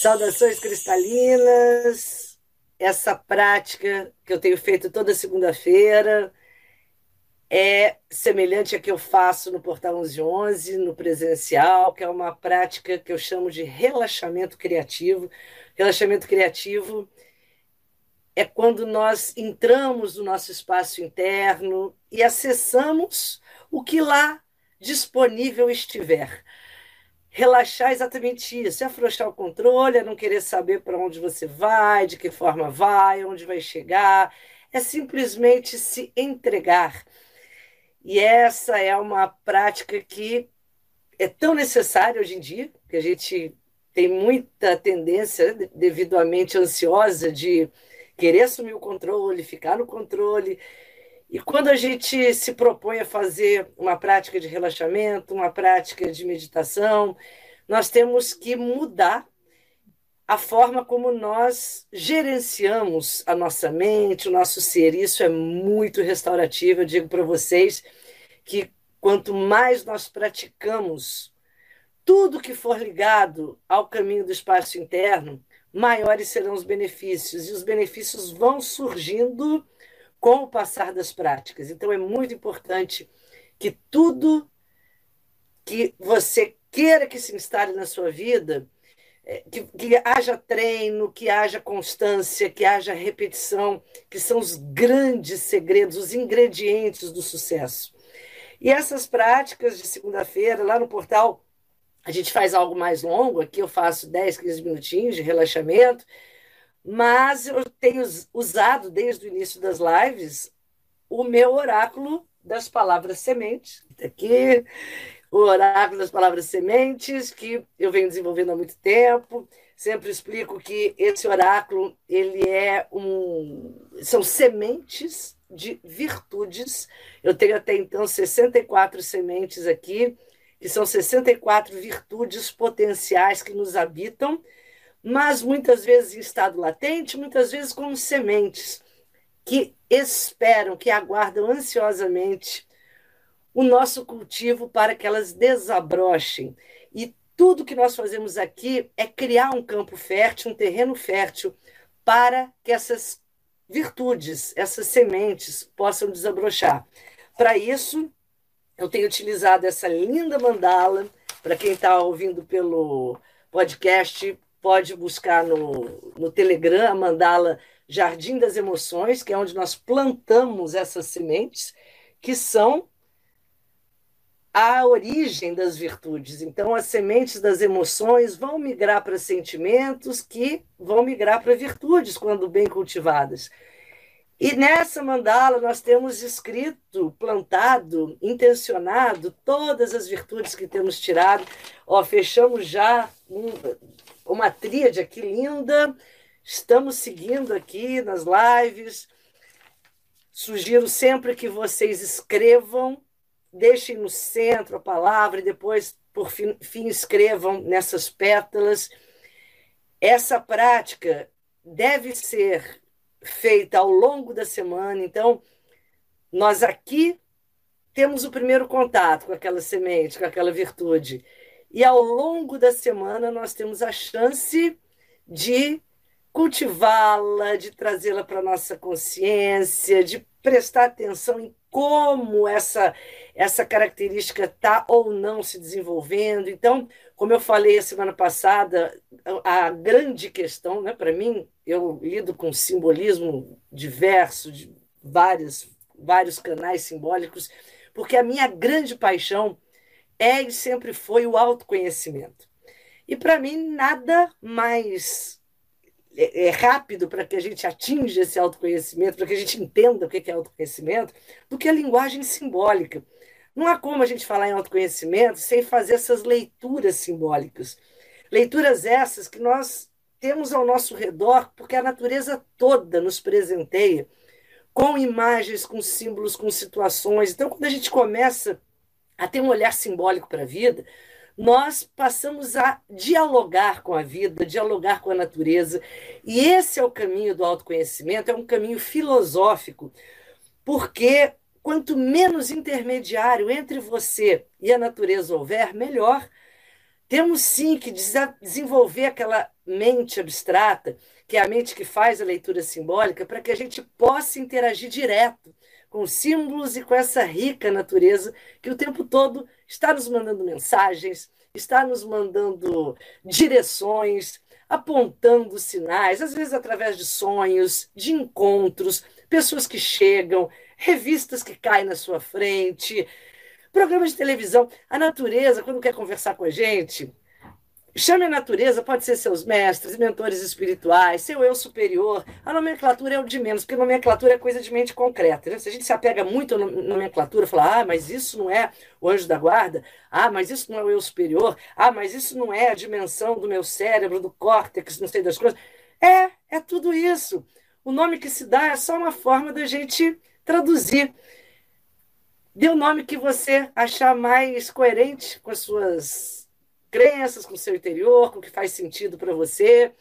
Saudações cristalinas. Essa prática que eu tenho feito toda segunda-feira é semelhante à que eu faço no Portal 1111, no presencial, que é uma prática que eu chamo de relaxamento criativo. Relaxamento criativo é quando nós entramos no nosso espaço interno e acessamos o que lá disponível estiver relaxar exatamente isso, é afrouxar o controle, é não querer saber para onde você vai, de que forma vai, onde vai chegar, é simplesmente se entregar. E essa é uma prática que é tão necessária hoje em dia, que a gente tem muita tendência, devidamente ansiosa, de querer assumir o controle, ficar no controle, e quando a gente se propõe a fazer uma prática de relaxamento, uma prática de meditação, nós temos que mudar a forma como nós gerenciamos a nossa mente, o nosso ser. Isso é muito restaurativo. Eu digo para vocês que quanto mais nós praticamos tudo que for ligado ao caminho do espaço interno, maiores serão os benefícios. E os benefícios vão surgindo com o passar das práticas. Então, é muito importante que tudo que você queira que se instale na sua vida, é, que, que, haja treino, que haja constância, que haja repetição, que são os grandes segredos, os ingredientes do sucesso. E essas práticas de segunda-feira, lá no portal, a gente faz algo mais longo, aqui eu faço 10, 15 minutinhos de relaxamento, mas eu tenho usado desde o início das lives o meu oráculo das palavras sementes. Aqui, o oráculo das palavras sementes, que eu venho desenvolvendo há muito tempo. Sempre explico que esse oráculo ele é um são sementes de virtudes. Eu tenho até então 64 sementes aqui, que são 64 virtudes potenciais que nos habitam mas muitas vezes em estado latente, muitas vezes como sementes que esperam, que aguardam ansiosamente o nosso cultivo para que elas desabrochem. E tudo que nós fazemos aqui é criar um campo fértil, um terreno fértil, para que essas virtudes, essas sementes possam desabrochar. Para isso, eu tenho utilizado essa linda mandala. Para quem está ouvindo pelo podcast, pode buscar no, no Telegram a mandala Jardim das Emoções, que é onde nós plantamos essas sementes, que são a origem das virtudes. Então, as sementes das emoções vão migrar para sentimentos que vão migrar para virtudes quando bem cultivadas. E nessa mandala nós temos escrito, plantado, intencionado todas as virtudes que temos tirado. Ó, fechamos já uma tríade aqui linda. Estamos seguindo aqui nas lives. Sugiro sempre que vocês escrevam, deixem no centro a palavra e depois, por fim, fim escrevam nessas pétalas. Essa prática deve ser feita ao longo da semana. Então, nós aqui temos o primeiro contato com aquela semente, com aquela virtude. E ao longo da semana nós temos a chance de cultivá-la, de trazê-la para a nossa consciência, de prestar atenção em como essa, essa característica está ou não se desenvolvendo. Então, como eu falei a semana passada, a grande questão, né, para mim, eu lido com simbolismo diverso, de vários, vários canais simbólicos, porque a minha grande paixão é e sempre foi o autoconhecimento. E para mim, nada mais é, é rápido para que a gente atinja esse autoconhecimento, para que a gente entenda o que é autoconhecimento, do que a linguagem simbólica. Não há como a gente falar em autoconhecimento sem fazer essas leituras simbólicas. Leituras essas que nós temos ao nosso redor, porque a natureza toda nos presenteia com imagens, com símbolos, com situações. Então, quando a gente começa a ter um olhar simbólico para a vida, nós passamos a dialogar com a vida, dialogar com a natureza. E esse é o caminho do autoconhecimento, é um caminho filosófico, porque quanto menos intermediário entre você e a natureza houver, melhor. Temos sim que desenvolver aquela mente abstrata, que é a mente que faz a leitura simbólica, para que a gente possa interagir direto com os símbolos e com essa rica natureza que o tempo todo está nos mandando mensagens, está nos mandando direções, apontando sinais, às vezes através de sonhos, de encontros, pessoas que chegam, revistas que caem na sua frente, Programas de televisão. A natureza, quando quer conversar com a gente, chame a natureza, pode ser seus mestres, mentores espirituais, seu eu superior. A nomenclatura é o de menos, porque nomenclatura é coisa de mente concreta. Né? Se a gente se apega muito à nomenclatura, fala, ah, mas isso não é o anjo da guarda, ah, mas isso não é o eu superior, ah, mas isso não é a dimensão do meu cérebro, do córtex, não sei das coisas. É, é tudo isso. O nome que se dá é só uma forma da gente traduzir. Dê o nome que você achar mais coerente com as suas crenças, com o seu interior, com o que faz sentido para você.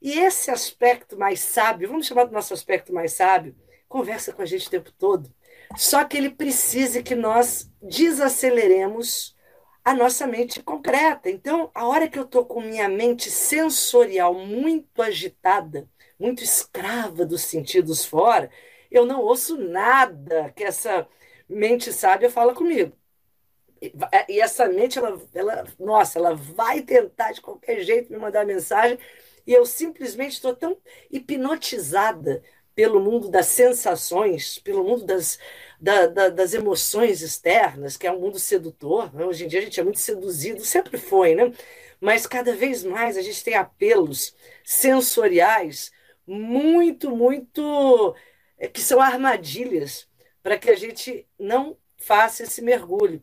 E esse aspecto mais sábio, vamos chamar do nosso aspecto mais sábio, conversa com a gente o tempo todo. Só que ele precisa que nós desaceleremos a nossa mente concreta. Então, a hora que eu estou com minha mente sensorial muito agitada, muito escrava dos sentidos fora, eu não ouço nada que essa mente sábia fala comigo. E essa mente, ela, ela, nossa, ela vai tentar de qualquer jeito me mandar mensagem, e eu simplesmente estou tão hipnotizada pelo mundo das sensações, pelo mundo das, da, da, das emoções externas, que é um mundo sedutor. Né? Hoje em dia a gente é muito seduzido, sempre foi, né? Mas cada vez mais a gente tem apelos sensoriais muito, muito. É, que são armadilhas para que a gente não faça esse mergulho.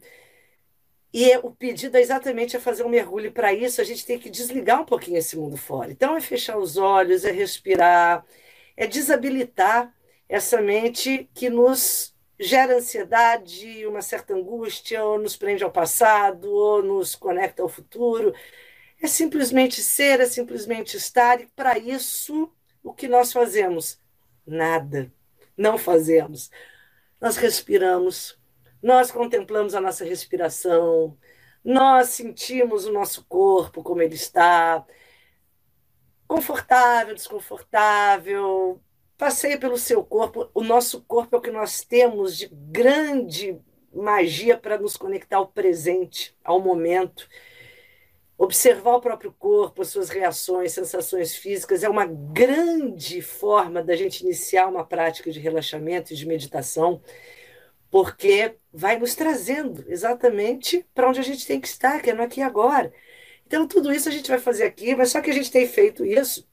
E o pedido é exatamente a fazer um mergulho. Para isso, a gente tem que desligar um pouquinho esse mundo fora. Então, é fechar os olhos, é respirar, é desabilitar essa mente que nos gera ansiedade, uma certa angústia, ou nos prende ao passado, ou nos conecta ao futuro. É simplesmente ser, é simplesmente estar, e para isso, o que nós fazemos? Nada. Não fazemos nós respiramos, nós contemplamos a nossa respiração, nós sentimos o nosso corpo como ele está, confortável, desconfortável. Passeie pelo seu corpo. O nosso corpo é o que nós temos de grande magia para nos conectar ao presente, ao momento. Observar o próprio corpo, as suas reações, sensações físicas, é uma grande forma da gente iniciar uma prática de relaxamento e de meditação, porque vai nos trazendo exatamente para onde a gente tem que estar, que é no aqui e agora. Então, tudo isso a gente vai fazer aqui, mas só que a gente tem feito isso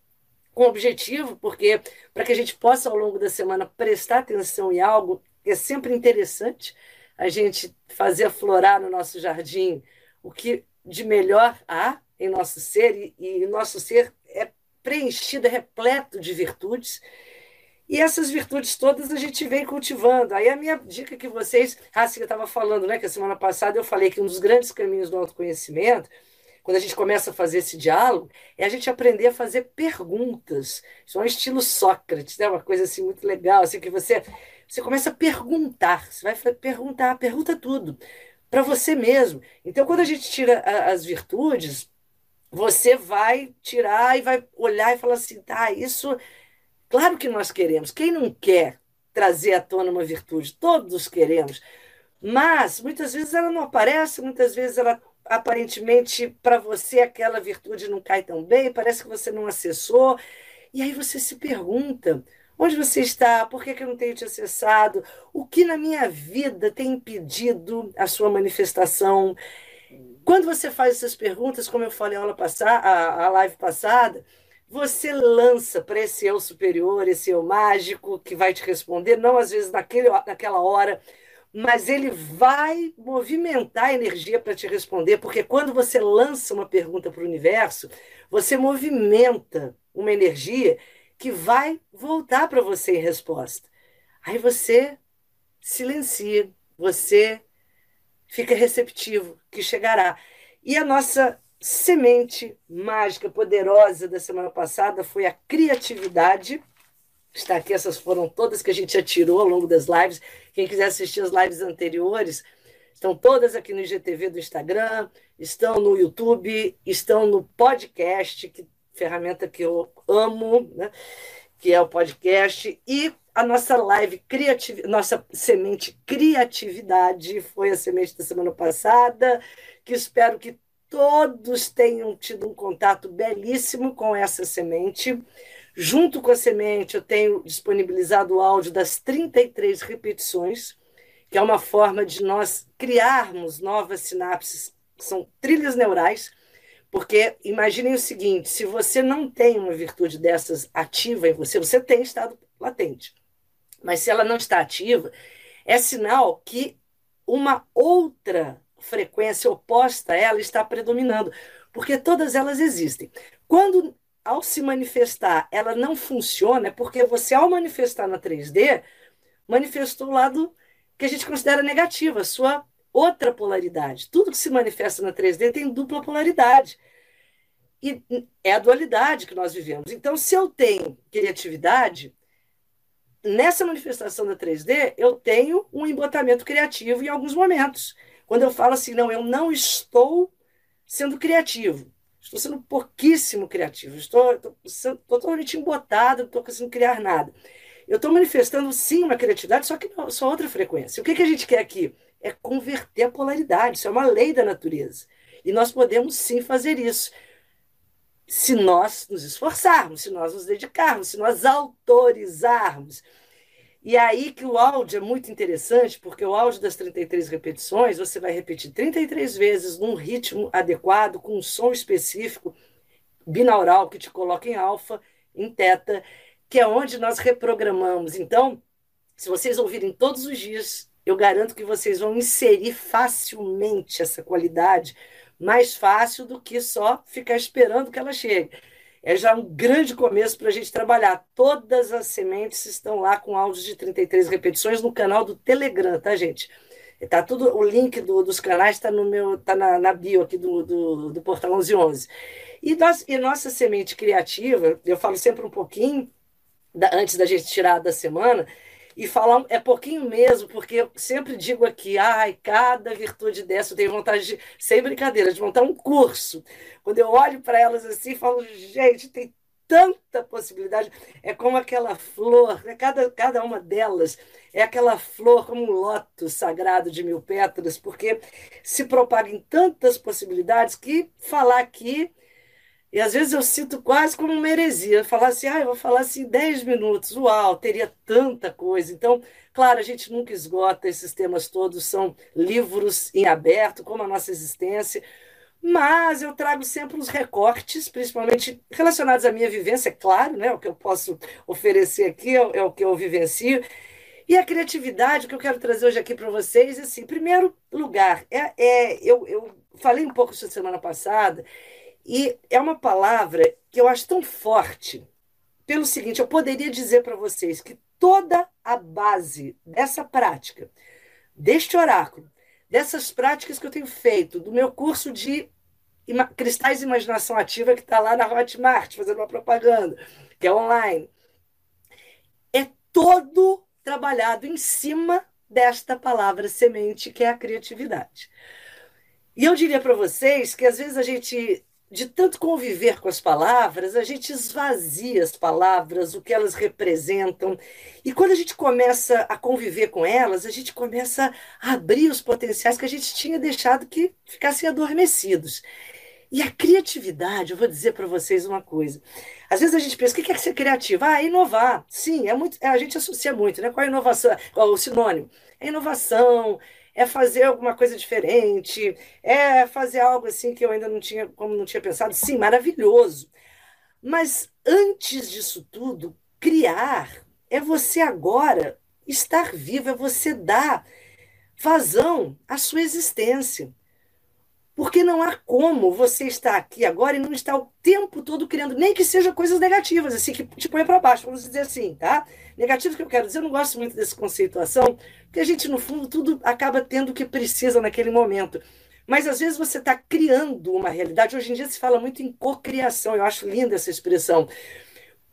com objetivo, porque para que a gente possa, ao longo da semana, prestar atenção em algo que é sempre interessante, a gente fazer aflorar no nosso jardim o que de melhor há em nosso ser, e, e nosso ser é preenchido, é repleto de virtudes. E essas virtudes todas a gente vem cultivando. Aí a minha dica que vocês. Ah, sim, eu estava falando, né? Que a semana passada eu falei que um dos grandes caminhos do autoconhecimento, quando a gente começa a fazer esse diálogo, é a gente aprender a fazer perguntas. Isso é um estilo Sócrates, né? Uma coisa assim muito legal, assim, que você, você começa a perguntar. Você vai perguntar, pergunta tudo para você mesmo. Então, quando a gente tira a, as virtudes, você vai tirar e vai olhar e falar assim, tá, isso, claro que nós queremos. Quem não quer trazer à tona uma virtude? Todos queremos. Mas muitas vezes ela não aparece, muitas vezes ela aparentemente para você aquela virtude não cai tão bem, parece que você não acessou. E aí você se pergunta: Onde você está? Por que, que eu não tenho te acessado? O que na minha vida tem impedido a sua manifestação? Quando você faz essas perguntas, como eu falei a, aula passada, a, a live passada, você lança para esse eu superior, esse eu mágico que vai te responder, não às vezes naquele, naquela hora, mas ele vai movimentar a energia para te responder, porque quando você lança uma pergunta para o universo, você movimenta uma energia que vai voltar para você em resposta. Aí você silencia, você fica receptivo, que chegará. E a nossa semente mágica, poderosa da semana passada foi a criatividade está aqui, essas foram todas que a gente já tirou ao longo das lives. Quem quiser assistir as lives anteriores, estão todas aqui no IGTV do Instagram, estão no YouTube, estão no podcast, que ferramenta que eu amo, né? que é o podcast, e a nossa live criativa, nossa semente criatividade foi a semente da semana passada, que espero que todos tenham tido um contato belíssimo com essa semente. Junto com a semente, eu tenho disponibilizado o áudio das 33 repetições, que é uma forma de nós criarmos novas sinapses, que são trilhas neurais, porque imaginem o seguinte: se você não tem uma virtude dessas ativa em você, você tem estado latente. Mas se ela não está ativa, é sinal que uma outra frequência oposta a ela está predominando, porque todas elas existem. Quando ao se manifestar, ela não funciona, é porque você, ao manifestar na 3D, manifestou o lado que a gente considera negativo, a sua outra polaridade. Tudo que se manifesta na 3D tem dupla polaridade. E é a dualidade que nós vivemos. Então, se eu tenho criatividade, nessa manifestação da 3D, eu tenho um embotamento criativo em alguns momentos. Quando eu falo assim, não, eu não estou sendo criativo. Estou sendo pouquíssimo criativo, estou, estou, totalmente embotado, não estou conseguindo criar nada. Eu estou manifestando sim uma criatividade, só que não, só outra frequência. O que, que a gente quer aqui? É converter a polaridade, isso é uma lei da natureza. E nós podemos sim fazer isso. Se nós nos esforçarmos, se nós nos dedicarmos, se nós autorizarmos. E aí que o áudio é muito interessante, porque o áudio das 33 repetições, você vai repetir 33 vezes num ritmo adequado, com um som específico, binaural, que te coloca em alfa, em teta, que é onde nós reprogramamos. Então, se vocês ouvirem todos os dias, eu garanto que vocês vão inserir facilmente essa qualidade, mais fácil do que só ficar esperando que ela chegue é já um grande começo para a gente trabalhar. Todas as sementes estão lá com áudios de 33 repetições no canal do Telegram, tá, gente? Tá tudo, o link do, dos canais está no meu, tá na, na bio aqui do, do, do Portal 1111. E, nós, e nossa semente criativa, eu falo sempre um pouquinho, da, antes da gente tirar da semana, e falar é pouquinho mesmo, porque eu sempre digo aqui, ai, cada virtude dessa eu tenho vontade de, sem brincadeira, de montar um curso. Quando eu olho para elas assim, falo, gente, tem tanta possibilidade. É como aquela flor, né? cada, cada uma delas é aquela flor como um loto sagrado de mil pétalas, porque se propaga em tantas possibilidades que falar aqui e às vezes eu sinto quase como uma heresia, falar assim, ah, eu vou falar assim 10 minutos, uau, teria tanta coisa. Então, claro, a gente nunca esgota esses temas todos, são livros em aberto, como a nossa existência, mas eu trago sempre os recortes, principalmente relacionados à minha vivência, é claro, né? O que eu posso oferecer aqui é, é o que eu vivencio. E a criatividade, o que eu quero trazer hoje aqui para vocês, assim, em primeiro lugar, é, é eu, eu falei um pouco isso semana passada, e é uma palavra que eu acho tão forte, pelo seguinte: eu poderia dizer para vocês que toda a base dessa prática, deste oráculo, dessas práticas que eu tenho feito, do meu curso de Cristais de Imaginação Ativa, que está lá na Hotmart, fazendo uma propaganda, que é online, é todo trabalhado em cima desta palavra semente, que é a criatividade. E eu diria para vocês que às vezes a gente de tanto conviver com as palavras, a gente esvazia as palavras, o que elas representam. E quando a gente começa a conviver com elas, a gente começa a abrir os potenciais que a gente tinha deixado que ficassem adormecidos. E a criatividade, eu vou dizer para vocês uma coisa. Às vezes a gente pensa, o que é ser criativo? Ah, inovar. Sim, é muito, a gente associa muito, né? Qual a inovação? Qual o sinônimo? É inovação, é fazer alguma coisa diferente, é fazer algo assim que eu ainda não tinha, como não tinha pensado. Sim, maravilhoso. Mas antes disso tudo, criar é você agora estar vivo, é você dar vazão à sua existência. Porque não há como você estar aqui agora e não estar o tempo todo criando, nem que seja coisas negativas, assim, que te põe para baixo, vamos dizer assim, tá? Negativos que eu quero dizer, eu não gosto muito dessa conceituação, porque a gente, no fundo, tudo acaba tendo o que precisa naquele momento. Mas às vezes você está criando uma realidade. Hoje em dia se fala muito em cocriação, eu acho linda essa expressão,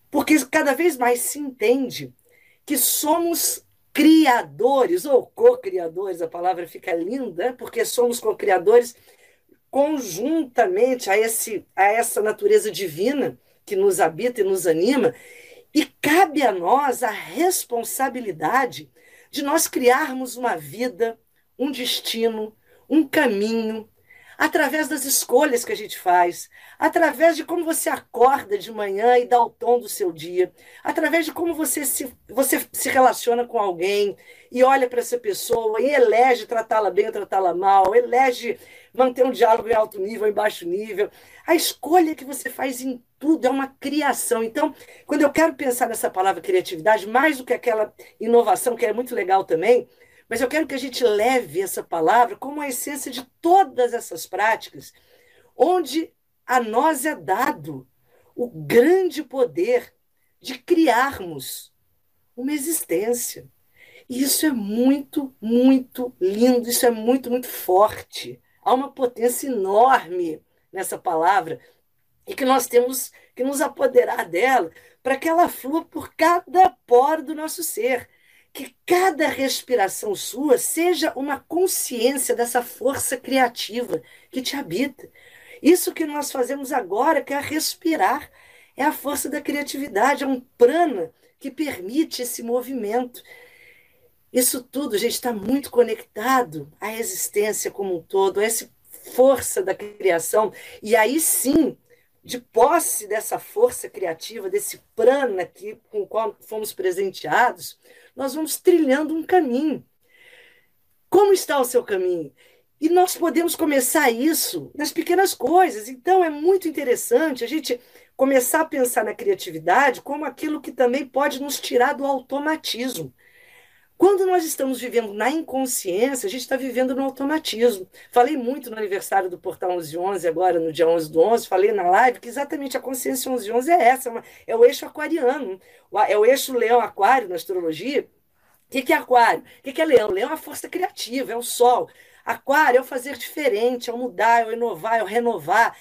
porque cada vez mais se entende que somos criadores ou co-criadores, a palavra fica linda, porque somos co-criadores conjuntamente a, esse, a essa natureza divina que nos habita e nos anima, e cabe a nós a responsabilidade de nós criarmos uma vida, um destino, um caminho, através das escolhas que a gente faz, através de como você acorda de manhã e dá o tom do seu dia, através de como você se, você se relaciona com alguém e olha para essa pessoa e elege tratá-la bem ou tratá-la mal, elege manter um diálogo em alto nível, em baixo nível. A escolha que você faz em tudo é uma criação. Então, quando eu quero pensar nessa palavra criatividade, mais do que aquela inovação, que é muito legal também, mas eu quero que a gente leve essa palavra como a essência de todas essas práticas, onde a nós é dado o grande poder de criarmos uma existência. E isso é muito, muito lindo, isso é muito, muito forte. Há uma potência enorme nessa palavra e que nós temos que nos apoderar dela para que ela flua por cada poro do nosso ser que cada respiração sua seja uma consciência dessa força criativa que te habita. Isso que nós fazemos agora, que é respirar, é a força da criatividade, é um prana que permite esse movimento. Isso tudo, gente, está muito conectado à existência como um todo, a essa força da criação. E aí sim, de posse dessa força criativa, desse prana que, com o qual fomos presenteados, nós vamos trilhando um caminho. Como está o seu caminho? E nós podemos começar isso nas pequenas coisas. Então, é muito interessante a gente começar a pensar na criatividade como aquilo que também pode nos tirar do automatismo. Quando nós estamos vivendo na inconsciência, a gente está vivendo no automatismo. Falei muito no aniversário do Portal 1111, agora no dia 11 do 11, falei na live que exatamente a consciência 1111 é essa, é o eixo aquariano, é o eixo leão-aquário na astrologia. O que é aquário? O que é leão? Leão é a força criativa, é o sol. Aquário é o fazer diferente, é o mudar, é o inovar, é o renovar.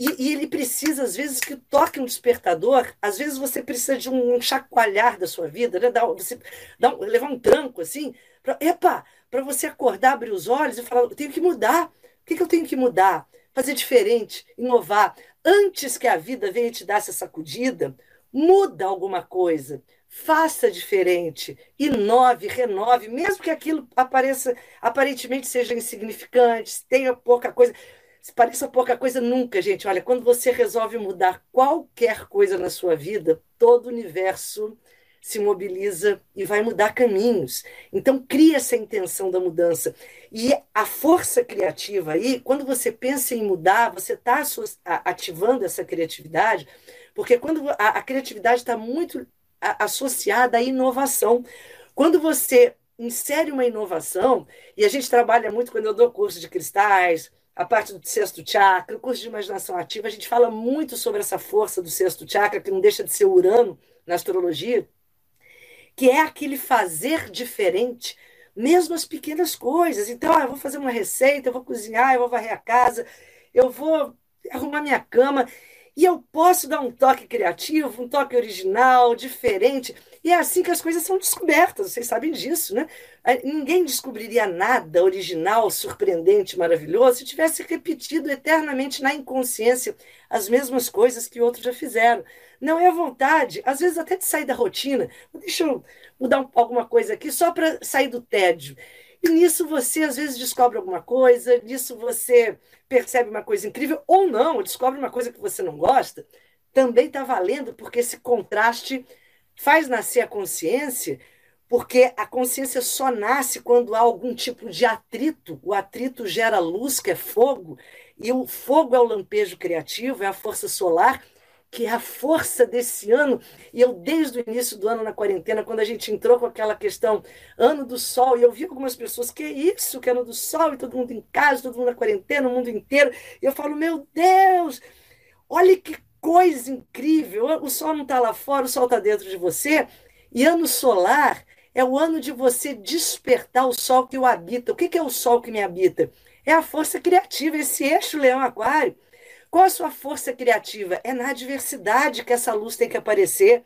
E, e, ele precisa, às vezes, que toque um despertador. Às vezes você precisa de um chacoalhar da sua vida, né? Dar, você, dar, levar um tranco assim. Pra, epa, para você acordar, abrir os olhos e falar: eu tenho que mudar. O que, que eu tenho que mudar? Fazer diferente, inovar. Antes que a vida venha te dar essa sacudida, muda alguma coisa. Faça diferente, inove, renove, mesmo que aquilo apareça, aparentemente seja insignificante, tenha pouca coisa se pareça pouca coisa nunca, gente. Olha, quando você resolve mudar qualquer coisa na sua vida, todo o universo se mobiliza e vai mudar caminhos. Então, cria essa intenção da mudança. E a força criativa aí, quando você pensa em mudar, você está ativando essa criatividade, porque quando a, a criatividade está muito associada à inovação. Quando você insere uma inovação, e a gente trabalha muito quando eu dou curso de cristais, a parte do sexto chakra, o curso de imaginação ativa, a gente fala muito sobre essa força do sexto chakra, que não deixa de ser Urano na astrologia, que é aquele fazer diferente, mesmo as pequenas coisas. Então, ah, eu vou fazer uma receita, eu vou cozinhar, eu vou varrer a casa, eu vou arrumar minha cama. E eu posso dar um toque criativo, um toque original, diferente. E é assim que as coisas são descobertas, vocês sabem disso, né? Ninguém descobriria nada original, surpreendente, maravilhoso se tivesse repetido eternamente na inconsciência as mesmas coisas que outros já fizeram. Não é a vontade, às vezes até de sair da rotina. Deixa eu mudar alguma coisa aqui só para sair do tédio. E nisso você às vezes descobre alguma coisa, nisso você percebe uma coisa incrível, ou não, descobre uma coisa que você não gosta. Também está valendo, porque esse contraste faz nascer a consciência, porque a consciência só nasce quando há algum tipo de atrito. O atrito gera luz, que é fogo, e o fogo é o lampejo criativo, é a força solar que é a força desse ano. E eu, desde o início do ano na quarentena, quando a gente entrou com aquela questão ano do sol, e eu vi algumas pessoas, que é isso, que é ano do sol, e todo mundo em casa, todo mundo na quarentena, o mundo inteiro. E eu falo, meu Deus, olha que coisa incrível! O sol não está lá fora, o sol está dentro de você. E ano solar é o ano de você despertar o sol que o habita. O que é o sol que me habita? É a força criativa, esse eixo leão-aquário. Qual a sua força criativa? É na adversidade que essa luz tem que aparecer.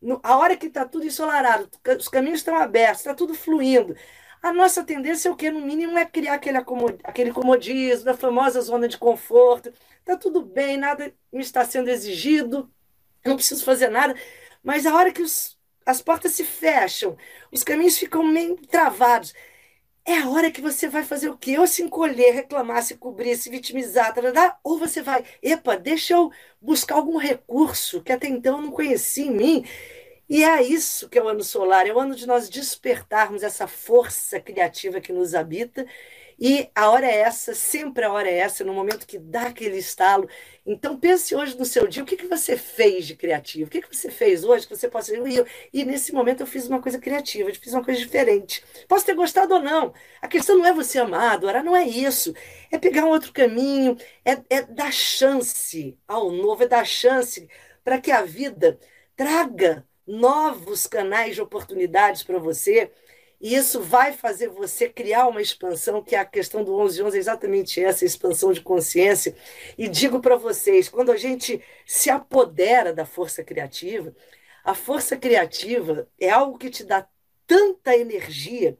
No, a hora que está tudo ensolarado, os caminhos estão abertos, está tudo fluindo. A nossa tendência é o quê? No mínimo é criar aquele, aquele comodismo, a famosa zona de conforto. Está tudo bem, nada me está sendo exigido, não preciso fazer nada. Mas a hora que os, as portas se fecham, os caminhos ficam meio travados, é a hora que você vai fazer o quê? Ou se encolher, reclamar, se cobrir, se vitimizar, tarará, ou você vai, epa, deixa eu buscar algum recurso que até então eu não conhecia em mim. E é isso que é o ano solar, é o ano de nós despertarmos essa força criativa que nos habita e a hora é essa, sempre a hora é essa, no momento que dá aquele estalo. Então pense hoje no seu dia, o que, que você fez de criativo? O que, que você fez hoje que você possa e nesse momento eu fiz uma coisa criativa, eu fiz uma coisa diferente. Posso ter gostado ou não. A questão não é você amar, adorar, não é isso. É pegar um outro caminho, é, é dar chance ao novo, é dar chance para que a vida traga novos canais de oportunidades para você e isso vai fazer você criar uma expansão, que é a questão do 1111 é exatamente essa, expansão de consciência. E digo para vocês, quando a gente se apodera da força criativa, a força criativa é algo que te dá tanta energia,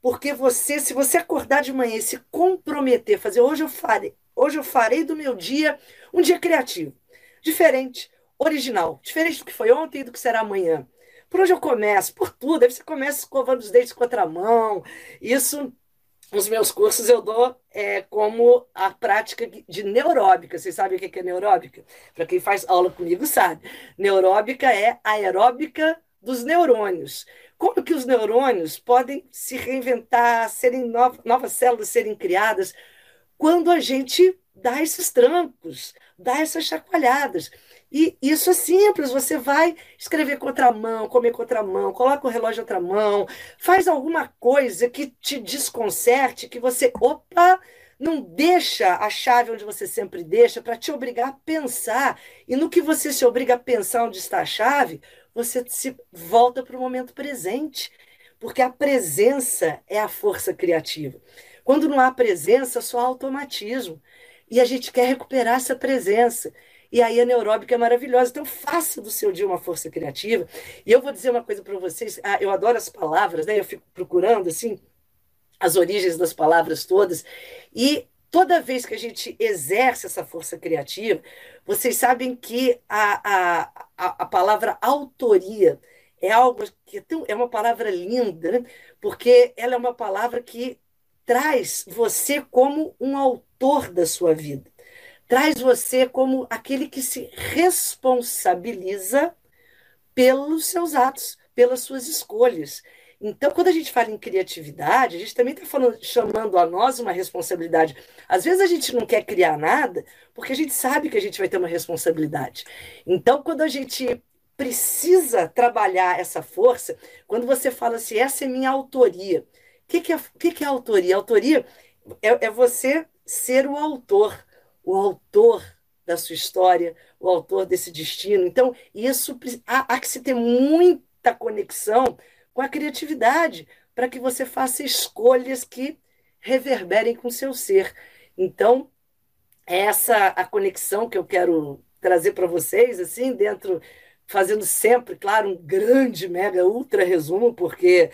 porque você, se você acordar de manhã e se comprometer, fazer hoje eu farei, hoje eu farei do meu dia um dia criativo, diferente, original, diferente do que foi ontem e do que será amanhã. Por onde eu começo? Por tudo. Aí você começa escovando os dentes contra a mão. Isso, nos meus cursos, eu dou é, como a prática de neuróbica. Vocês sabem o que é neuróbica? Para quem faz aula comigo sabe. Neuróbica é aeróbica dos neurônios. Como que os neurônios podem se reinventar, serem novas, novas células serem criadas quando a gente dá esses trancos, dá essas chacoalhadas. E isso é simples, você vai escrever contramão, comer contramão, coloca o relógio outra mão, faz alguma coisa que te desconcerte, que você, opa, não deixa a chave onde você sempre deixa para te obrigar a pensar. E no que você se obriga a pensar onde está a chave, você se volta para o momento presente, porque a presença é a força criativa. Quando não há presença, só há automatismo. E a gente quer recuperar essa presença. E aí a neuróbica é maravilhosa. Então, faça do seu dia uma força criativa. E eu vou dizer uma coisa para vocês. Ah, eu adoro as palavras, né? Eu fico procurando, assim, as origens das palavras todas. E toda vez que a gente exerce essa força criativa, vocês sabem que a, a, a, palavra autoria é algo que é, tão, é uma palavra linda, né? porque ela é uma palavra que traz você como um autor da sua vida traz você como aquele que se responsabiliza pelos seus atos, pelas suas escolhas. Então, quando a gente fala em criatividade, a gente também está chamando a nós uma responsabilidade. Às vezes a gente não quer criar nada porque a gente sabe que a gente vai ter uma responsabilidade. Então, quando a gente precisa trabalhar essa força, quando você fala assim, essa é minha autoria. O que, que, é, que, que é autoria? Autoria é, é você ser o autor o autor da sua história, o autor desse destino. Então, isso há, há que se ter muita conexão com a criatividade para que você faça escolhas que reverberem com o seu ser. Então, essa a conexão que eu quero trazer para vocês, assim, dentro, fazendo sempre, claro, um grande, mega, ultra resumo, porque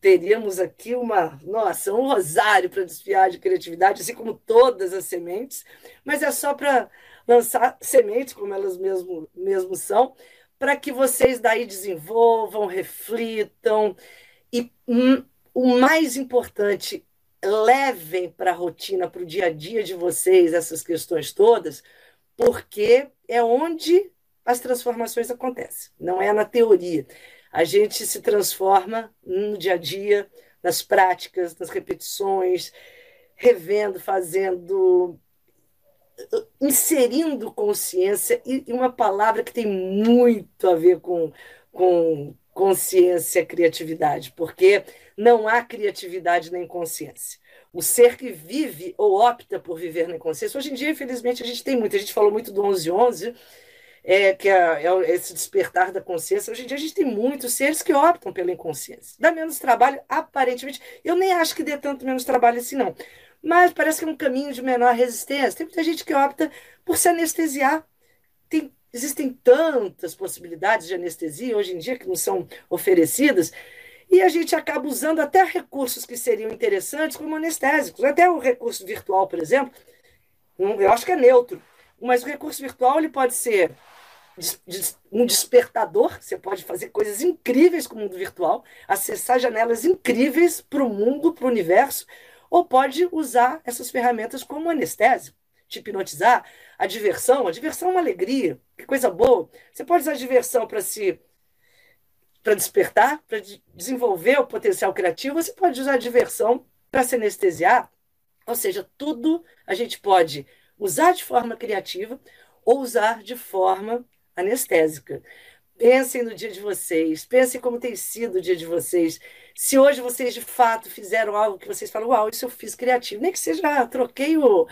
teríamos aqui uma, nossa, um rosário para desfiar de criatividade, assim como todas as sementes, mas é só para lançar sementes, como elas mesmo, mesmo são, para que vocês daí desenvolvam, reflitam e hum, o mais importante, levem para a rotina, para o dia a dia de vocês essas questões todas, porque é onde as transformações acontecem, não é na teoria a gente se transforma no dia a dia, nas práticas, nas repetições, revendo, fazendo, inserindo consciência e, uma palavra que tem muito a ver com, com consciência, criatividade, porque não há criatividade nem consciência. O ser que vive ou opta por viver na inconsciência. Hoje em dia, infelizmente, a gente tem muito. A gente falou muito do 1111, é, que é, é, esse despertar da consciência. Hoje em dia, a gente tem muitos seres que optam pela inconsciência. Dá menos trabalho, aparentemente. Eu nem acho que dê tanto menos trabalho assim, não. Mas parece que é um caminho de menor resistência. Tem muita gente que opta por se anestesiar. Tem, existem tantas possibilidades de anestesia hoje em dia que não são oferecidas e a gente acaba usando até recursos que seriam interessantes como anestésicos. Até o recurso virtual, por exemplo, eu acho que é neutro, mas o recurso virtual ele pode ser um despertador, você pode fazer coisas incríveis com o mundo virtual, acessar janelas incríveis para o mundo, para o universo, ou pode usar essas ferramentas como anestésico, te hipnotizar. A diversão, a diversão é uma alegria, que coisa boa. Você pode usar a diversão para se para despertar, para desenvolver o potencial criativo, você pode usar a diversão para se anestesiar. Ou seja, tudo a gente pode usar de forma criativa ou usar de forma anestésica. Pensem no dia de vocês, pensem como tem sido o dia de vocês. Se hoje vocês de fato fizeram algo que vocês falam, uau, isso eu fiz criativo, nem que seja, ah, troquei o,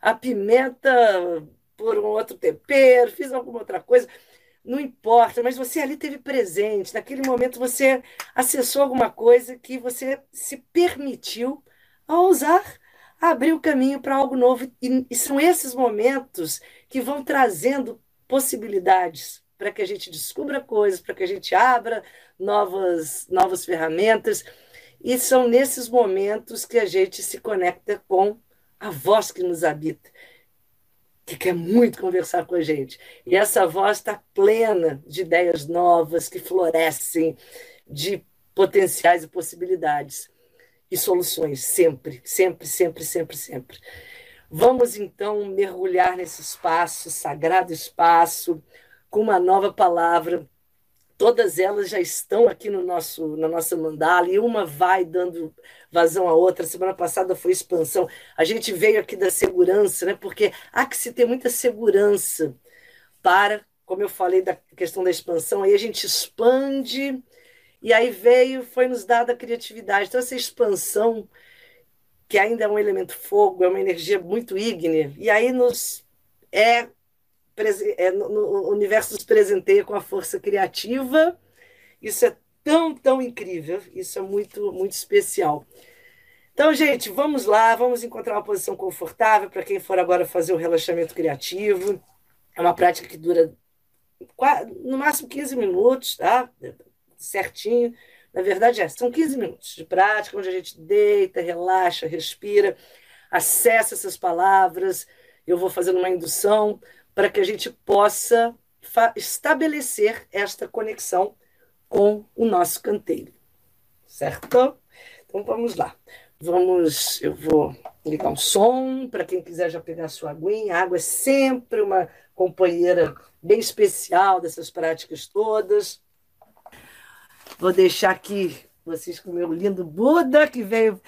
a pimenta por um outro tempero, fiz alguma outra coisa não importa, mas você ali teve presente, naquele momento você acessou alguma coisa que você se permitiu a usar, abrir o caminho para algo novo. E, e são esses momentos que vão trazendo possibilidades para que a gente descubra coisas, para que a gente abra novas, novas ferramentas. E são nesses momentos que a gente se conecta com a voz que nos habita que quer muito conversar com a gente. E essa voz está plena de ideias novas que florescem, de potenciais e possibilidades e soluções, sempre, sempre, sempre, sempre, sempre. Vamos então mergulhar nesse espaço, sagrado espaço, com uma nova palavra todas elas já estão aqui no nosso, na nossa mandala e uma vai dando vazão à outra. Semana passada foi expansão. A gente veio aqui da segurança, né? Porque há que se ter muita segurança para, como eu falei da questão da expansão, aí a gente expande e aí veio, foi nos dada a criatividade. Então essa expansão que ainda é um elemento fogo, é uma energia muito ígnea, e aí nos é é, no, no universo nos presenteia com a força criativa. Isso é tão, tão incrível. Isso é muito, muito especial. Então, gente, vamos lá, vamos encontrar uma posição confortável para quem for agora fazer o relaxamento criativo. É uma prática que dura no máximo 15 minutos, tá? Certinho. Na verdade, é, são 15 minutos de prática, onde a gente deita, relaxa, respira, acessa essas palavras. Eu vou fazendo uma indução para que a gente possa estabelecer esta conexão com o nosso canteiro. Certo? Então vamos lá. Vamos, eu vou ligar um som para quem quiser já pegar sua aguinha. A água é sempre uma companheira bem especial dessas práticas todas. Vou deixar aqui vocês com o meu lindo Buda, que veio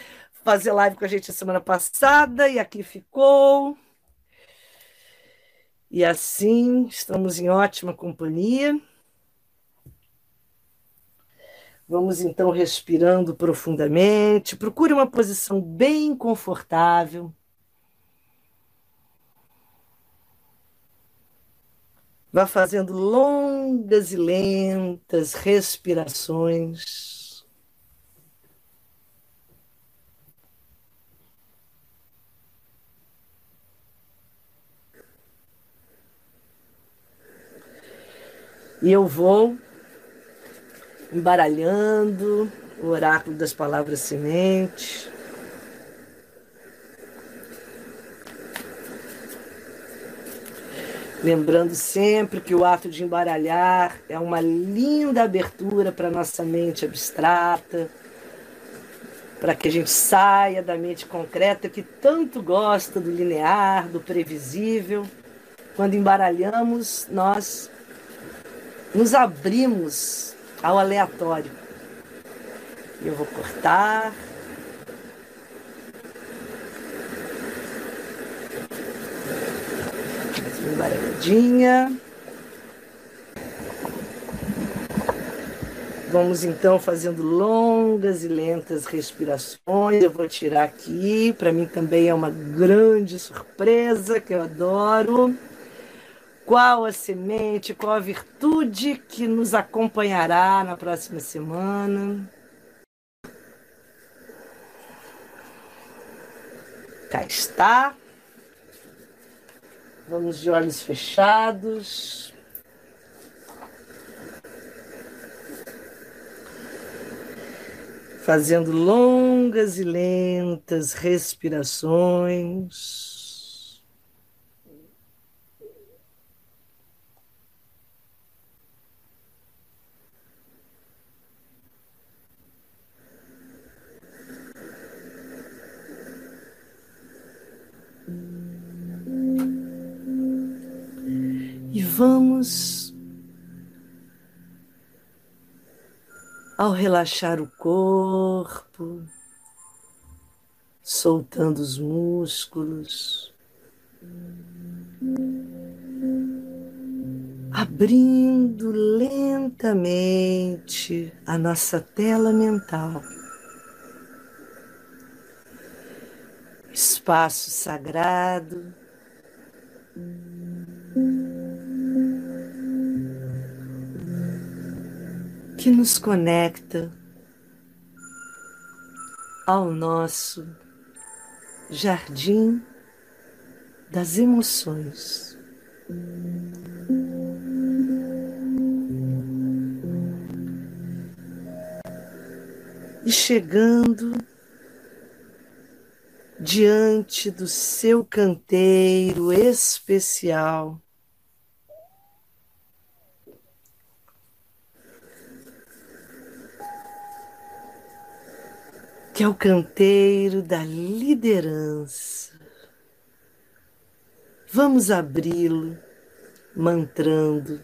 fazer live com a gente a semana passada e aqui ficou. E assim estamos em ótima companhia. Vamos então respirando profundamente. Procure uma posição bem confortável. Vá fazendo longas e lentas respirações. E eu vou embaralhando o oráculo das palavras semente. Lembrando sempre que o ato de embaralhar é uma linda abertura para nossa mente abstrata, para que a gente saia da mente concreta que tanto gosta do linear, do previsível. Quando embaralhamos, nós nos abrimos ao aleatório. Eu vou cortar. Embaralhadinha. Vamos então fazendo longas e lentas respirações. Eu vou tirar aqui, para mim também é uma grande surpresa que eu adoro. Qual a semente, qual a virtude que nos acompanhará na próxima semana? Cá está. Vamos de olhos fechados. Fazendo longas e lentas respirações. Vamos, ao relaxar o corpo, soltando os músculos, abrindo lentamente a nossa tela mental. Espaço sagrado que nos conecta ao nosso jardim das emoções. E chegando diante do seu canteiro especial, que é o canteiro da liderança. Vamos abri-lo mantrando.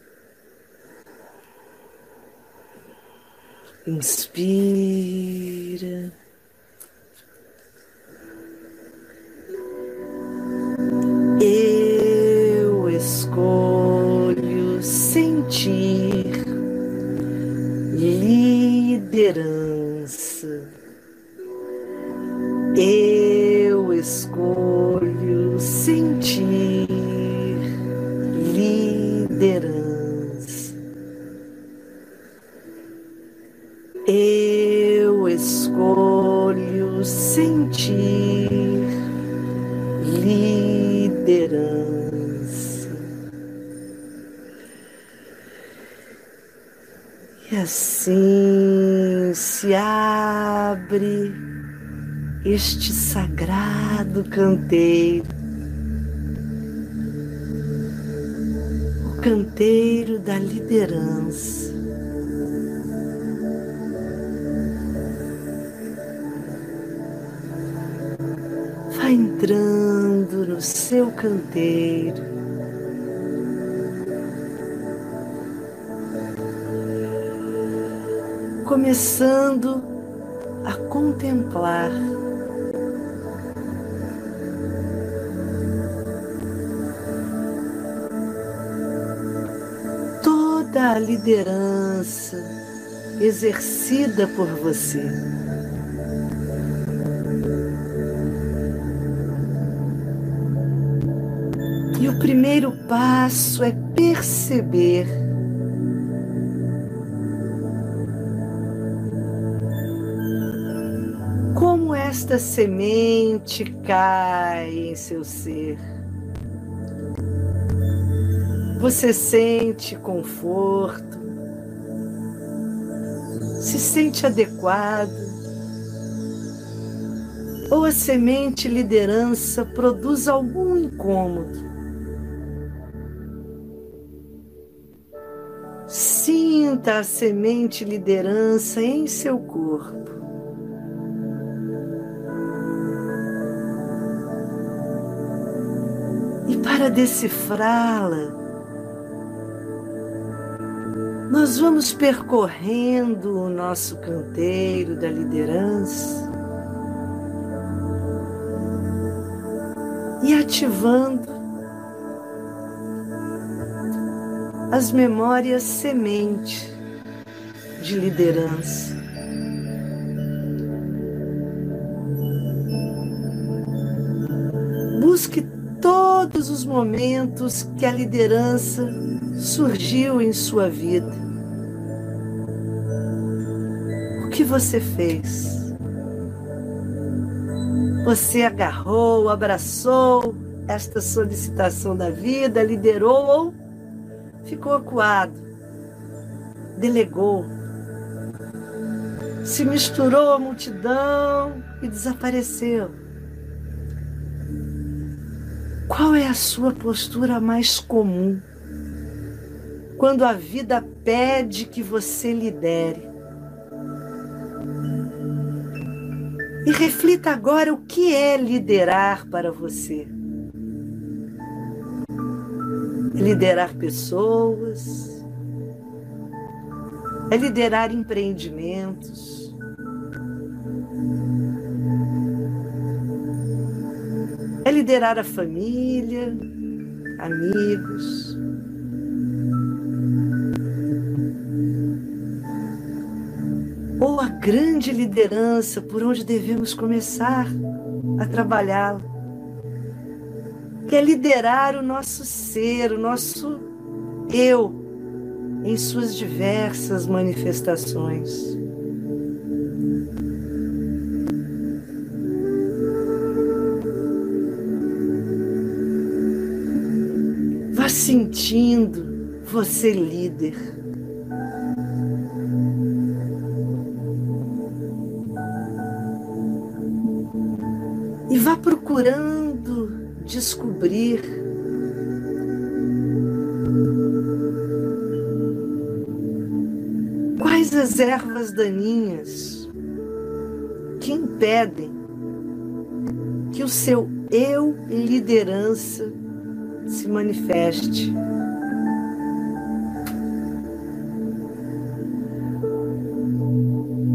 Inspira. Eu escolho sentir liderança. Eu escolho sentir liderança. Eu escolho sentir liderança. E assim se abre este sagrado canteiro, o canteiro da liderança. Vai entrando no seu canteiro. Começando a contemplar toda a liderança exercida por você. E o primeiro passo é perceber como esta semente cai em seu ser. Você sente conforto, se sente adequado, ou a semente liderança produz algum incômodo. Sinta a semente liderança em seu corpo. E para decifrá-la, nós vamos percorrendo o nosso canteiro da liderança e ativando as memórias semente de liderança. Busque todos os momentos que a liderança surgiu em sua vida. Que você fez? Você agarrou, abraçou esta solicitação da vida, liderou ou ficou acuado, delegou, se misturou à multidão e desapareceu. Qual é a sua postura mais comum quando a vida pede que você lidere? E reflita agora o que é liderar para você. É liderar pessoas, é liderar empreendimentos, é liderar a família, amigos. Ou a grande liderança por onde devemos começar a trabalhá-la que é liderar o nosso ser, o nosso eu, em suas diversas manifestações. Vá sentindo você líder. Procurando descobrir quais as ervas daninhas que impedem que o seu eu liderança se manifeste.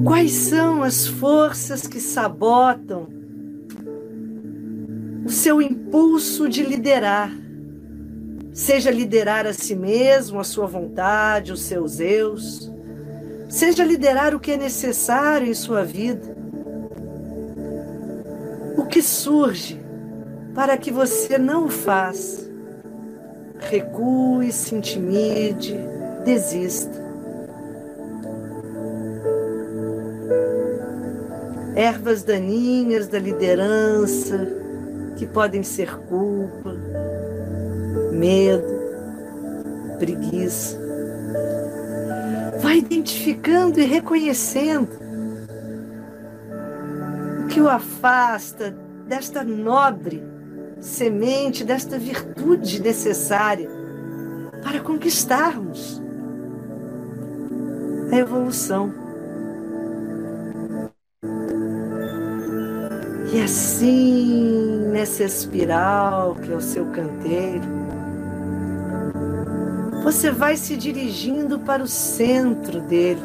Quais são as forças que sabotam seu impulso de liderar. Seja liderar a si mesmo, a sua vontade, os seus eus. Seja liderar o que é necessário em sua vida. O que surge para que você não o faça. Recue, se intimide, desista. Ervas daninhas da liderança, que podem ser culpa, medo, preguiça. Vai identificando e reconhecendo o que o afasta desta nobre semente, desta virtude necessária para conquistarmos a evolução. E assim, nessa espiral que é o seu canteiro, você vai se dirigindo para o centro dele,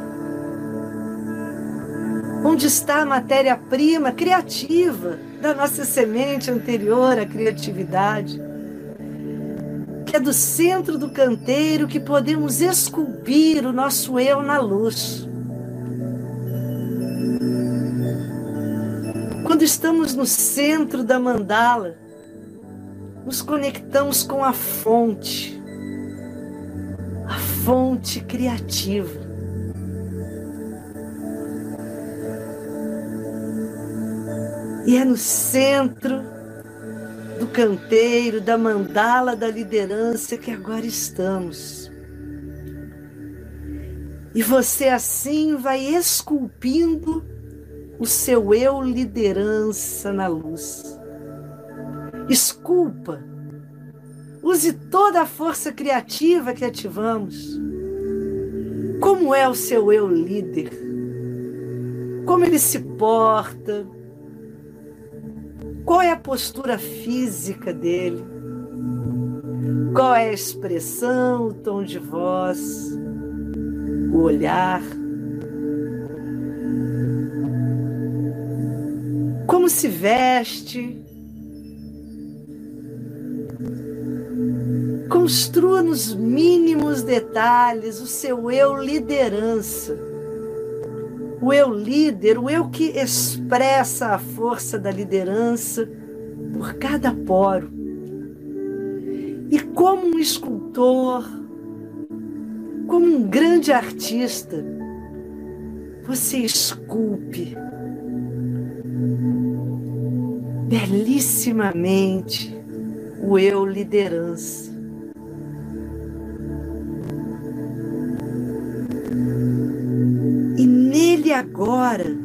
onde está a matéria-prima criativa da nossa semente anterior à criatividade, que é do centro do canteiro que podemos esculpir o nosso eu na luz. Quando estamos no centro da mandala, nos conectamos com a fonte, a fonte criativa. E é no centro do canteiro, da mandala da liderança que agora estamos. E você assim vai esculpindo o seu eu liderança na luz. Esculpa. Use toda a força criativa que ativamos. Como é o seu eu líder? Como ele se porta? Qual é a postura física dele? Qual é a expressão, o tom de voz, o olhar? Se veste. Construa nos mínimos detalhes o seu eu liderança. O eu líder, o eu que expressa a força da liderança por cada poro. E como um escultor, como um grande artista, você esculpe belíssimamente o eu liderança. E nele agora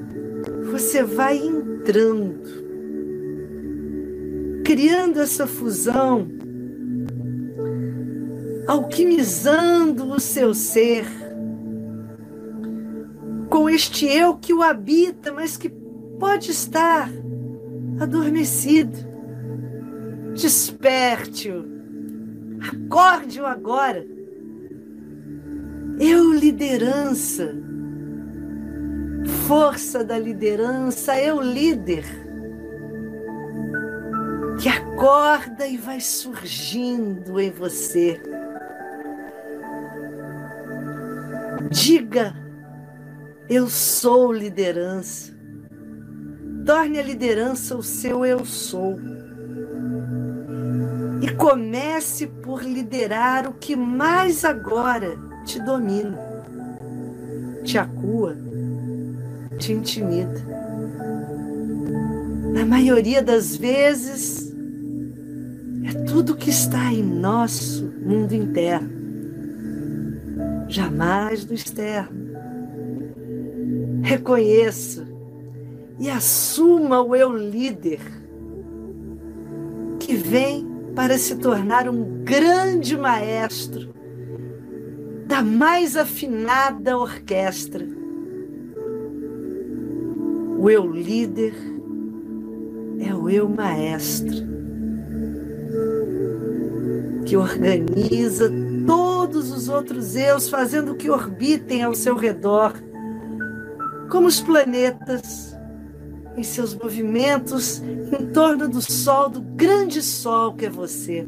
você vai entrando, criando essa fusão, alquimizando o seu ser com este eu que o habita, mas que pode estar adormecido. Desperte-o. Acorde-o agora. Eu, liderança. Força da liderança, eu, líder. Que acorda e vai surgindo em você. Diga, eu sou liderança. Torne a liderança o seu eu sou. E comece por liderar o que mais agora te domina, te acua, te intimida. Na maioria das vezes, é tudo que está em nosso mundo interno, jamais do externo. Reconheça e assuma o eu líder que vem para se tornar um grande maestro da mais afinada orquestra. O eu líder é o eu maestro que organiza todos os outros eus, fazendo que orbitem ao seu redor, como os planetas em seus movimentos em torno do sol, do grande sol que é você.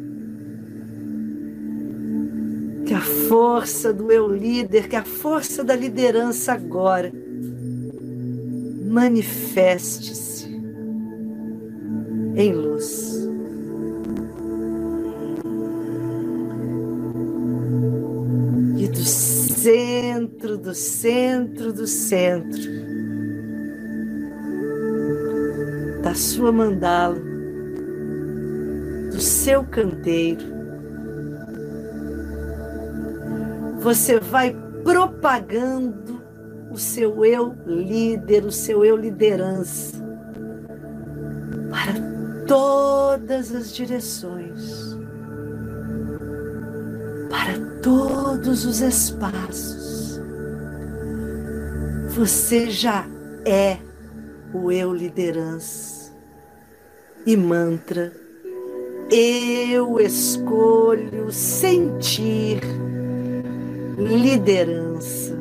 Que a força do eu líder, que a força da liderança agora manifeste-se em luz. E do centro, do centro, do centro, da sua mandala, do seu canteiro. Você vai propagando o seu eu líder, o seu eu liderança para todas as direções, para todos os espaços. Você já é o eu liderança e mantra. Eu escolho sentir liderança.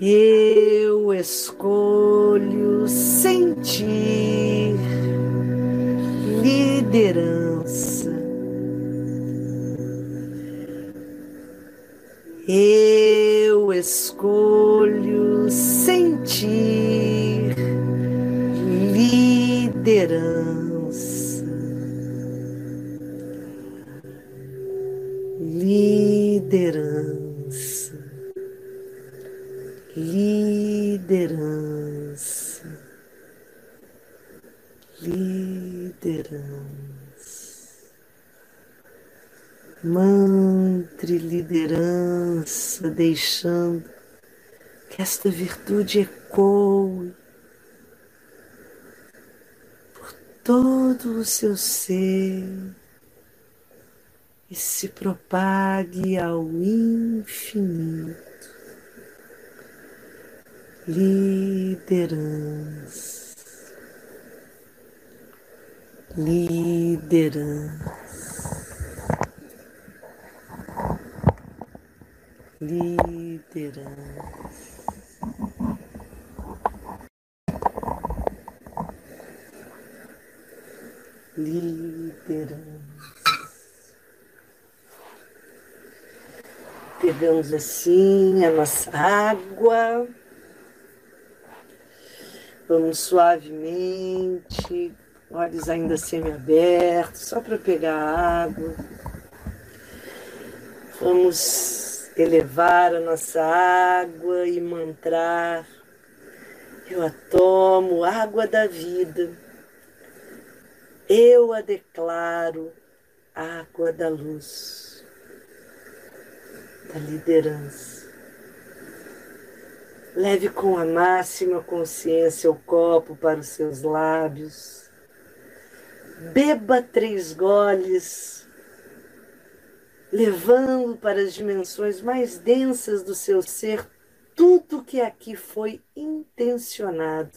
Eu escolho sentir liderança. Eu escolho sentir liderança. Liderança. Liderança. Liderança. Mantre liderança, deixando que esta virtude ecoe todo o seu ser e se propague ao infinito. Liderança, liderança, liderança. Liderança. Pegamos assim a nossa água. Vamos suavemente, olhos ainda semi-abertos, só para pegar a água. Vamos elevar a nossa água e mantrar. Eu a tomo, água da vida. Eu a declaro, água da luz, da liderança. Leve com a máxima consciência o copo para os seus lábios. Beba três goles, levando para as dimensões mais densas do seu ser tudo que aqui foi intencionado.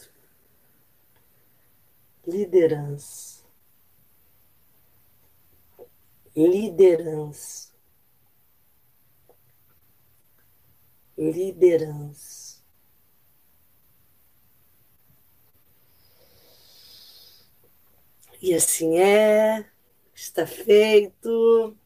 Liderança. Liderança. Liderança. E assim é, está feito.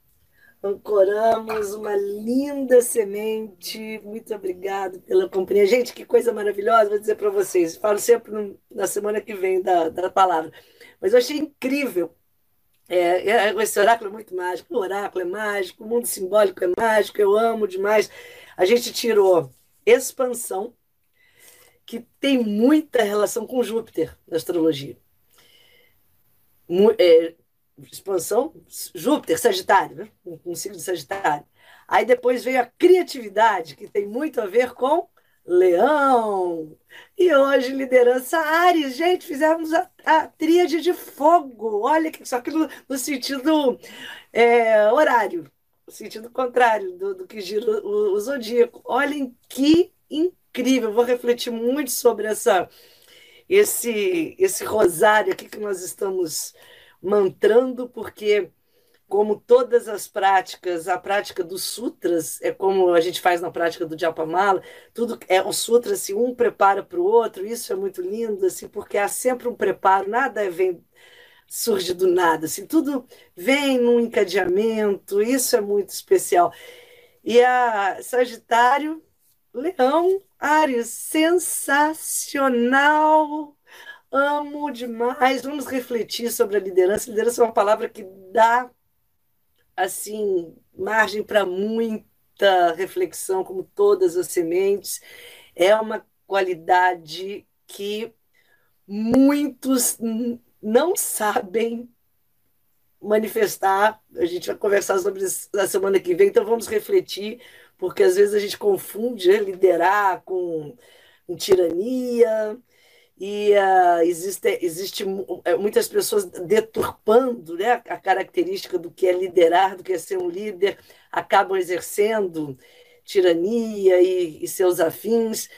Ancoramos uma linda semente. Muito obrigado pela companhia. Gente, que coisa maravilhosa, vou dizer para vocês. Falo sempre na semana que vem da, da palavra. Mas eu achei incrível. É, é, esse oráculo é muito mágico. O oráculo é mágico, o mundo simbólico é mágico, eu amo demais. A gente tirou expansão, que tem muita relação com Júpiter na astrologia é, expansão, Júpiter, Sagitário, né? um, signo de Sagitário. Aí depois veio a criatividade, que tem muito a ver com Leão. E hoje, liderança Ares. Gente, fizemos a, a tríade de fogo. Olha, só que no, no sentido é, horário, no sentido contrário do, do que gira o, o zodíaco. Olhem que incrível. Vou refletir muito sobre essa esse, esse rosário aqui que nós estamos mantrando, porque, como todas as práticas, a prática dos sutras é como a gente faz na prática do Japamala, tudo é o sutra, assim, um prepara para o outro, isso é muito lindo, assim, porque há sempre um preparo, nada vem surge do nada, assim, tudo vem num encadeamento, isso é muito especial. E a Sagitário, Leão, Ares, sensacional! Amo demais. Vamos refletir sobre a liderança. Liderança é uma palavra que dá assim margem para muita reflexão, como todas as sementes. É uma qualidade que muitos não sabem manifestar. A gente vai conversar sobre isso na semana que vem, então vamos refletir porque às vezes a gente confunde né, liderar com, com tirania, e uh, existe, existe é, muitas pessoas deturpando né, a característica do que é liderar, do que é ser um líder, acabam exercendo tirania e, e seus afins.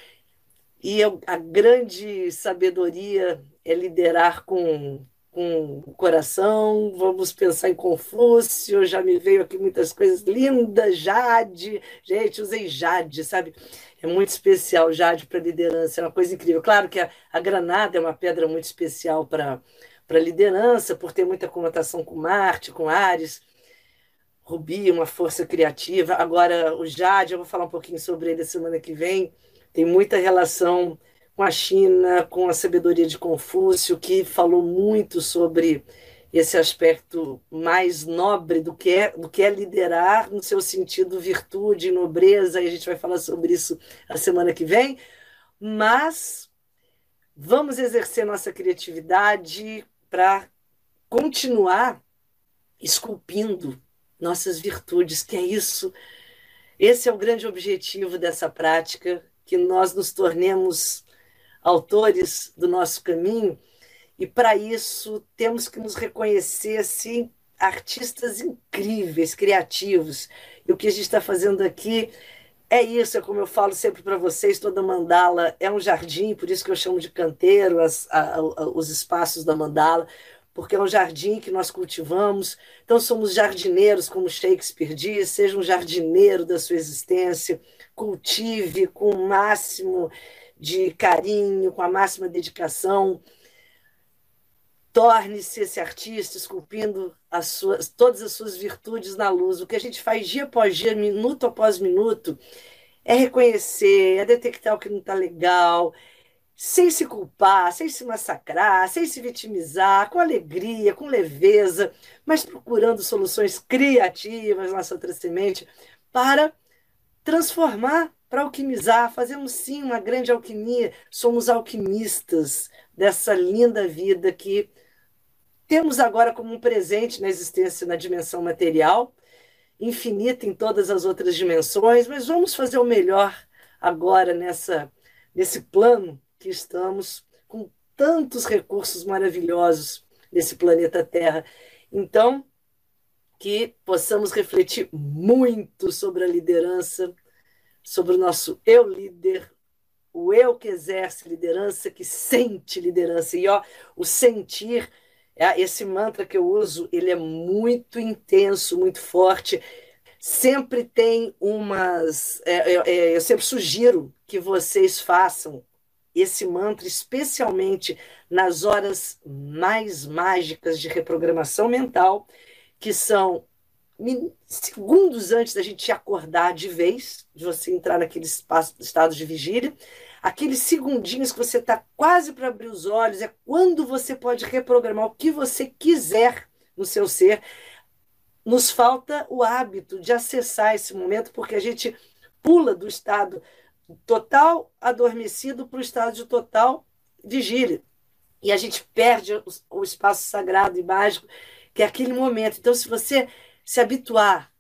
E a grande sabedoria é liderar com com o coração, vamos pensar em Confúcio, já me veio aqui muitas coisas lindas, Jade, gente, usei Jade, sabe? É muito especial Jade para liderança, é uma coisa incrível. Claro que a, a granada é uma pedra muito especial para liderança, por ter muita conotação com Marte, com Ares, Rubi, uma força criativa. Agora, o Jade, eu vou falar um pouquinho sobre ele semana que vem, tem muita relação com a China, com a sabedoria de Confúcio, que falou muito sobre esse aspecto mais nobre do que é, do que é liderar no seu sentido virtude, nobreza, e a gente vai falar sobre isso a semana que vem. Mas vamos exercer nossa criatividade para continuar esculpindo nossas virtudes, que é isso. Esse é o grande objetivo dessa prática, que nós nos tornemos autores do nosso caminho, e para isso temos que nos reconhecer assim, artistas incríveis, criativos. E o que a gente está fazendo aqui é isso, é como eu falo sempre para vocês, toda mandala é um jardim, por isso que eu chamo de canteiro as, a, a, os espaços da mandala, porque é um jardim que nós cultivamos. Então somos jardineiros, como Shakespeare diz, seja um jardineiro da sua existência, cultive com o máximo de carinho, com a máxima dedicação. Torne-se esse artista esculpindo as suas, todas as suas virtudes na luz. O que a gente faz dia após dia, minuto após minuto, é reconhecer, é detectar o que não está legal, sem se culpar, sem se massacrar, sem se vitimizar, com alegria, com leveza, mas procurando soluções criativas, nossa outra semente, para transformar, para alquimizar. Fazemos sim uma grande alquimia, somos alquimistas dessa linda vida que temos agora como um presente na existência na dimensão material, infinita em todas as outras dimensões, mas vamos fazer o melhor agora nessa nesse plano que estamos com tantos recursos maravilhosos nesse planeta Terra. Então, que possamos refletir muito sobre a liderança, sobre o nosso eu líder, o eu que exerce liderança, que sente liderança. E ó, o sentir esse mantra que eu uso, ele é muito intenso, muito forte. Sempre tem umas. É, é, eu sempre sugiro que vocês façam esse mantra, especialmente nas horas mais mágicas de reprogramação mental, que são segundos antes da gente acordar de vez, de você entrar naquele espaço, estado de vigília, aqueles segundinhos que você está quase para abrir os olhos, é quando você pode reprogramar o que você quiser no seu ser. Nos falta o hábito de acessar esse momento, porque a gente pula do estado total adormecido para o estado de total vigília. E a gente perde o, o espaço sagrado e mágico, que é aquele momento. Então, se você se habituar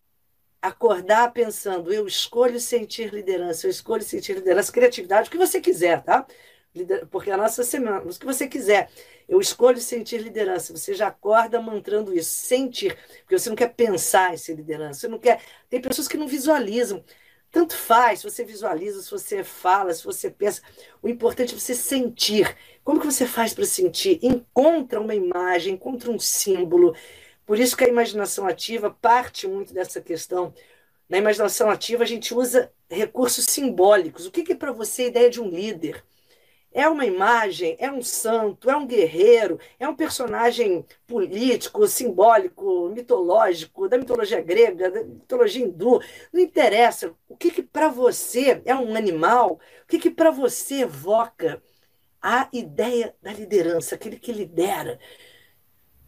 acordar pensando, eu escolho sentir liderança, eu escolho sentir liderança, criatividade, o que você quiser, tá? Porque a nossa semana, o que você quiser, eu escolho sentir liderança. Você já acorda mantrando isso, sentir, porque você não quer pensar em ser liderança, você não quer. Tem pessoas que não visualizam. Tanto faz se você visualiza, se você fala, se você pensa. O importante é você sentir. Como que você faz para sentir? Encontra uma imagem, encontra um símbolo, por isso que a imaginação ativa parte muito dessa questão. Na imaginação ativa, a gente usa recursos simbólicos. O que, é para você a ideia de um líder? É uma imagem, é um santo, é um guerreiro, é um personagem político, simbólico, mitológico, da mitologia grega, da mitologia hindu. Não interessa. O que, que para você é um animal? O que, que para você evoca a ideia da liderança, aquele que lidera?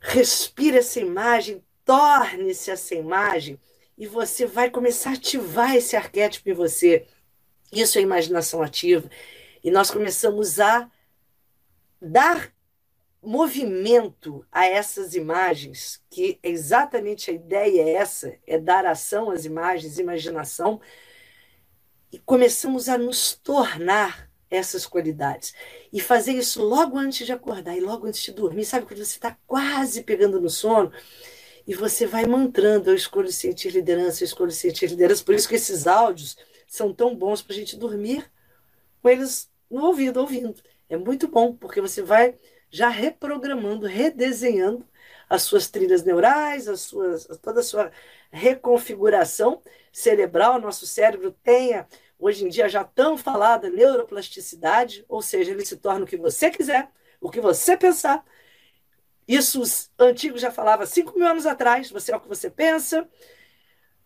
Respire essa imagem, torne-se essa imagem e você vai começar a ativar esse arquétipo em você. Isso é imaginação ativa. E nós começamos a dar movimento a essas imagens, que exatamente a ideia é essa, é dar ação às imagens, imaginação, e começamos a nos tornar essas qualidades. E fazer isso logo antes de acordar e logo antes de dormir. Sabe quando você está quase pegando no sono e você vai mantrando: eu escolho sentir liderança, eu escolho sentir liderança. Por isso que esses áudios são tão bons para a gente dormir com eles no ouvido, ouvindo. É muito bom, porque você vai já reprogramando, redesenhando as suas trilhas neurais, as suas, toda a sua reconfiguração cerebral. Nosso cérebro tem a, hoje em dia já tão falada neuroplasticidade, ou seja, ele se torna o que você quiser, o que você pensar. Isso os antigos já falavam cinco mil anos atrás, você é o que você pensa.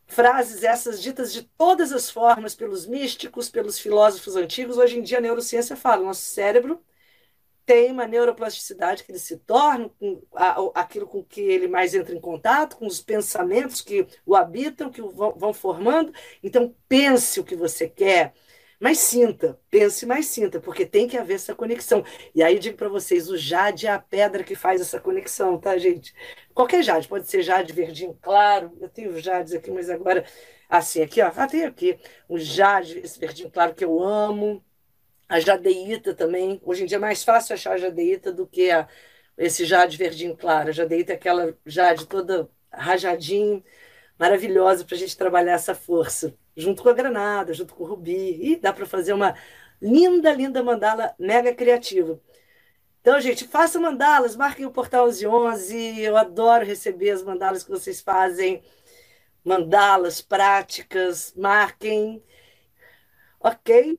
Frases essas ditas de todas as formas pelos místicos, pelos filósofos antigos. Hoje em dia a neurociência fala, nosso cérebro tem uma neuroplasticidade que ele se torna, com aquilo com que ele mais entra em contato, com os pensamentos que o habitam, que o vão, formando. Então, pense o que você quer, mas sinta, pense, mas sinta, porque tem que haver essa conexão. E aí digo para vocês, o jade é a pedra que faz essa conexão, tá, gente? Qualquer jade, pode ser jade verdinho claro, eu tenho jades aqui, mas agora, assim, aqui, ó, ah, tem aqui, o jade, esse verdinho claro que eu amo, a jadeíta também. Hoje em dia é mais fácil achar a jadeíta do que a, esse jade verdinho claro. A jadeíta é aquela jade toda rajadinho, maravilhosa para a gente trabalhar essa força, junto com a granada, junto com o rubi. E dá para fazer uma linda, linda mandala mega criativa. Então, gente, façam mandalas, marquem o Portal 1111. Eu adoro receber as mandalas que vocês fazem. Mandalas práticas, marquem. Ok?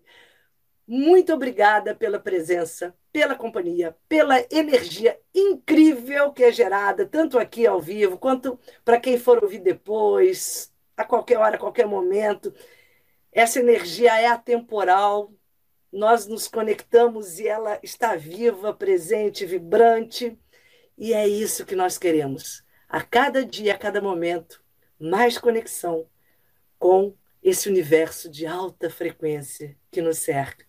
Muito obrigada pela presença, pela companhia, pela energia incrível que é gerada, tanto aqui ao vivo, quanto para quem for ouvir depois, a qualquer hora, a qualquer momento. Essa energia é atemporal, nós nos conectamos e ela está viva, presente, vibrante, e é isso que nós queremos. A cada dia, a cada momento, mais conexão com esse universo de alta frequência que nos cerca.